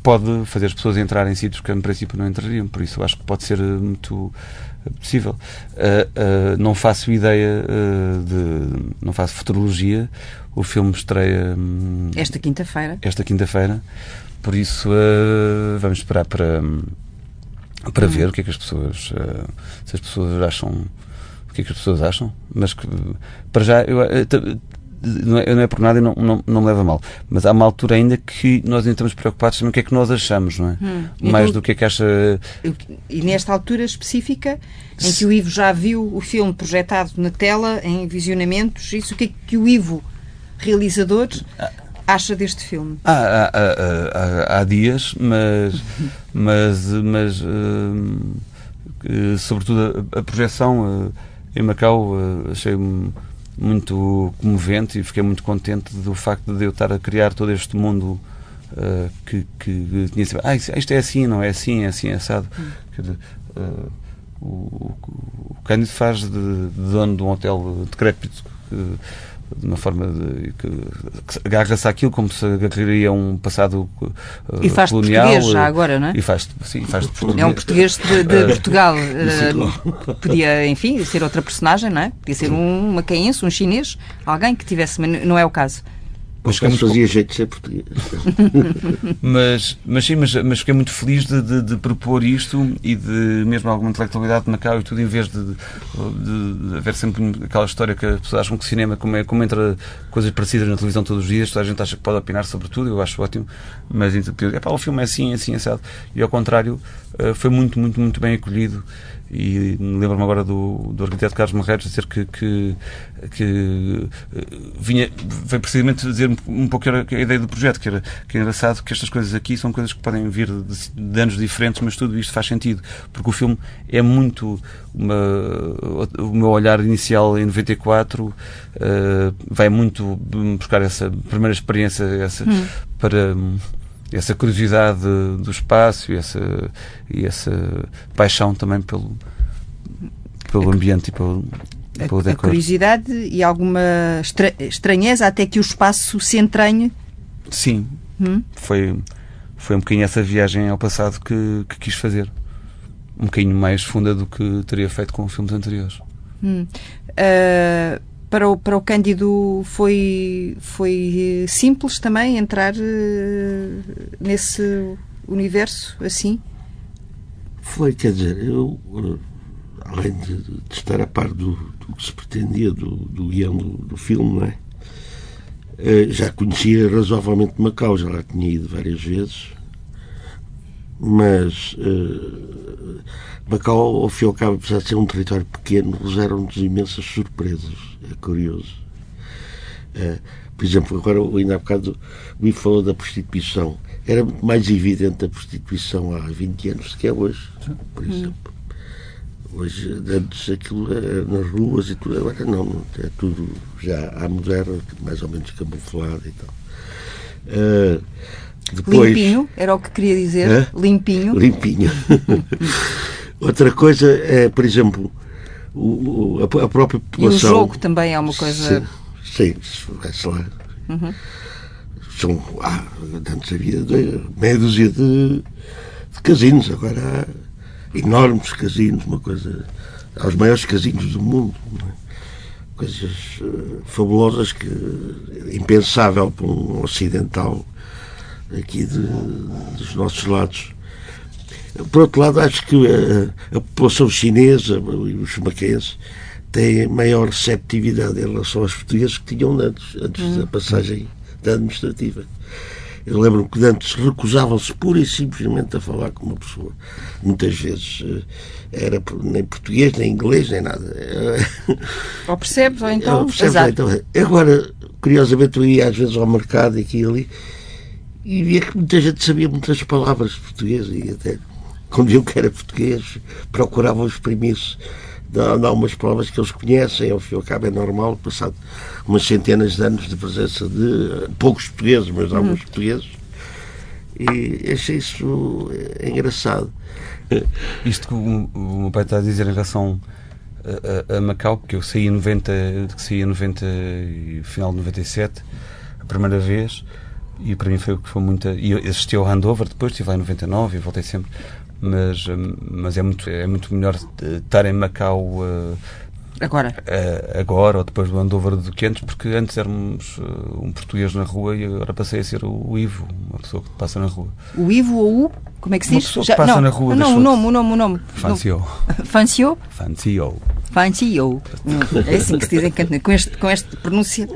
pode fazer as pessoas entrarem em sítios que, em princípio, não entrariam. Por isso, acho que pode ser muito possível. Uh, uh, não faço ideia de. não faço futurologia. O filme estreia. Um, esta quinta-feira. Esta quinta-feira. Por isso, vamos esperar para para ver o que é que as pessoas uh, se as pessoas acham o que é que as pessoas acham mas que para já eu, eh, não é, não é por nada e não, não, não me leva mal. Mas há uma altura ainda que nós ainda estamos preocupados também o que é que nós achamos não é? Hum. mais então, do que é que acha e nesta altura específica em que o Ivo já viu o filme projetado na tela em visionamentos isso o que é que o Ivo realizador ah acha deste filme? Há, há, há, há dias, mas, [laughs] mas, mas uh, sobretudo a, a projeção uh, em Macau uh, achei muito comovente e fiquei muito contente do facto de eu estar a criar todo este mundo que, que tinha sido, ah, isto é assim, não é assim, é assim, é assado. Hum. o, o, o Cândido faz de, de dono de um hotel decrépito de uma forma de, que, que agarra-se àquilo como se agarraria um passado uh, e faz colonial. português já agora, não é? E faz, sim, faz de português. É um português de, de Portugal. Uh, podia, enfim, ser outra personagem, não é? Podia ser um macaense, um chinês, alguém que tivesse, mas não é o caso. Mas que fazia jeito de ser português. [laughs] mas, mas sim, mas, mas fiquei muito feliz de, de, de, propor isto e de mesmo alguma intelectualidade de Macau e tudo, em vez de, de, de haver sempre aquela história que as pessoas acham que cinema, como, é, como entra coisas parecidas na televisão todos os dias, toda a gente acha que pode opinar sobre tudo, eu acho ótimo, mas é pá, o filme é assim, é assim, é assado. E ao contrário, eh, foi muito, muito, muito bem acolhido e lembro-me agora do, do arquiteto Carlos Marreiros dizer que, que, que eh, vinha, veio precisamente dizer um pouco a ideia do projeto, que era, que é engraçado que estas coisas aqui são coisas que podem vir de, de anos diferentes, mas tudo isto faz sentido, porque o filme é muito uma, o meu olhar inicial em 94 uh, eh, vai muito buscar essa primeira experiência essa, hum. para essa curiosidade do espaço e essa, e essa paixão também pelo, pelo ambiente e pelo, pelo decor. A curiosidade e alguma estra estranheza até que o espaço se entranhe? Sim. Hum? Foi, foi um bocadinho essa viagem ao passado que, que quis fazer. Um bocadinho mais funda do que teria feito com filmes anteriores. Hum. Uh, para o, para o Cândido foi, foi simples também entrar uh, nesse universo assim? Foi, quer dizer, eu, além de, de estar a par do, do, que se pretendia do, do guião do, do filme, é? Uh, já conhecia razoavelmente Macau, já lá tinha ido várias vezes, mas uh, Macau, ao fim e ao cabo, apesar de ser um território pequeno, fizeram-nos imensas surpresas é curioso. É, por exemplo, agora ainda há bocado o Ivo falou da prostituição. Era muito mais evidente a prostituição há 20 anos do que é hoje, por exemplo. Hoje, antes aquilo era nas ruas e tudo, agora não, é tudo já à moderna, mais ou menos camuflado e tal. Uh, depois, limpinho, era o que queria dizer. Limpinho. Limpinho. [laughs] Outra coisa é, por exemplo, o, a, própria população. E o jogo também é uma coisa. Sim, sim lá. Uhum. São, ah, antes havia meia dúzia de, de casinos, agora há enormes casinos, uma coisa. Há os maiores casinos do mundo. É? Coisas uh, fabulosas que impensável para um ocidental aqui de, dos nossos lados. Por outro lado, acho que a, a população chinesa e os maquenses têm maior receptividade em relação aos portugueses que tinham antes, antes hum. da passagem da administrativa. Eu lembro-me que antes recusavam-se pura e simplesmente a falar com uma pessoa. Muitas vezes eh, era nem português, nem inglês, nem nada. [laughs] Ou percebes, ou então. Percebes, ou então. Agora, curiosamente, eu ia às vezes ao mercado aqui e ali e via que muita gente sabia muitas palavras portuguesas e até quando viam que era português, procuravam exprimir-se de, algumas palavras que eles conhecem, ao fim e ao cabo é normal, passado umas centenas de anos de presença de poucos portugueses, mas alguns uhum. portugueses, e achei isso engraçado. [laughs] Isto que o, o meu pai está a dizer em relação a, a, a Macau, porque eu saí em 90, que saí em 90 e final de 97, a primeira vez, e para mim foi foi muita. E assisti ao handover depois, estive lá em 99 e voltei sempre. Mas, mas é, muito, é muito melhor estar em Macau uh, Agora? Uh, agora ou depois do handover do que antes, porque antes éramos uh, um português na rua e agora passei a ser o, Ivo, uma pessoa que passa na rua. O Ivo ou o? Como é que se diz? Que passa não, na rua. Não, o nome, o nome, o nome. Fancio. [laughs] Fancio? Fancio. Fancio. [laughs] É assim que se diz em com este, com este pronúncia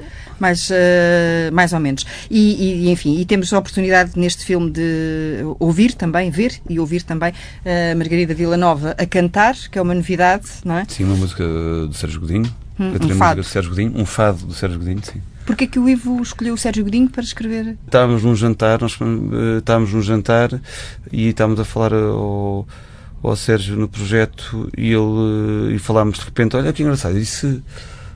mais, uh, mais ou menos. E, e, enfim, e temos a oportunidade neste filme de ouvir também, ver e ouvir também uh, Margarida Villanova a cantar, que é uma novidade, não é? Sim, uma música do Sérgio Godinho. Hum, um fado. do Sérgio Godinho, um fado do Sérgio Godinho, sim. Porquê que o Ivo escolheu o Sérgio Godinho para escrever? Estávamos num jantar, nós uh, estávamos num jantar e estávamos a falar ao, ao Sérgio no projeto e ele e falámos de repente, olha que engraçado, e se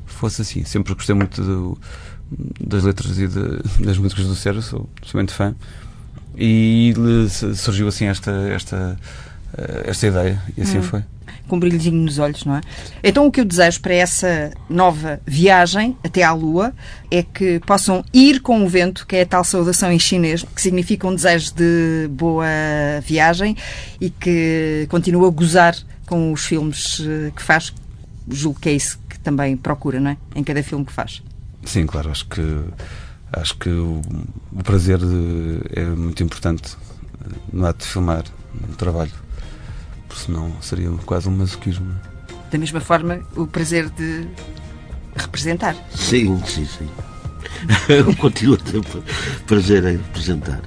fosse assim? Sempre gostei muito do, das letras e de, das músicas do Sérgio, sou absolutamente fã. E surgiu assim esta, esta, eh, esta ideia, e assim hum. foi. Com um brilhozinho nos olhos, não é? Então, o que eu desejo para essa nova viagem até à Lua é que possam ir com o vento, que é a tal saudação em chinês, que significa um desejo de boa viagem e que continua a gozar com os filmes eh, que faz. Julgo que é isso que também procura, não é? Em cada filme que faz. Sim, claro, acho que acho que o, o prazer de, é muito importante no ato de filmar, no trabalho, porque senão seria quase um masoquismo. Da mesma forma, o prazer de representar. Sim, sim, sim. [laughs] Eu continuo a ter prazer em representar.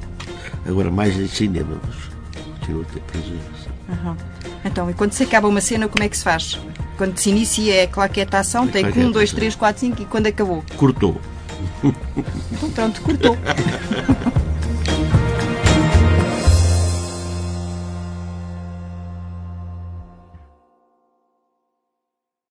Agora mais em cinema, mas continuo a ter prazer. Uhum. Então, e quando se acaba uma cena, como é que se faz? Quando se inicia é claqueta ação, tem um, dois, três, quatro, cinco e quando acabou? Cortou. Então pronto, cortou. [laughs]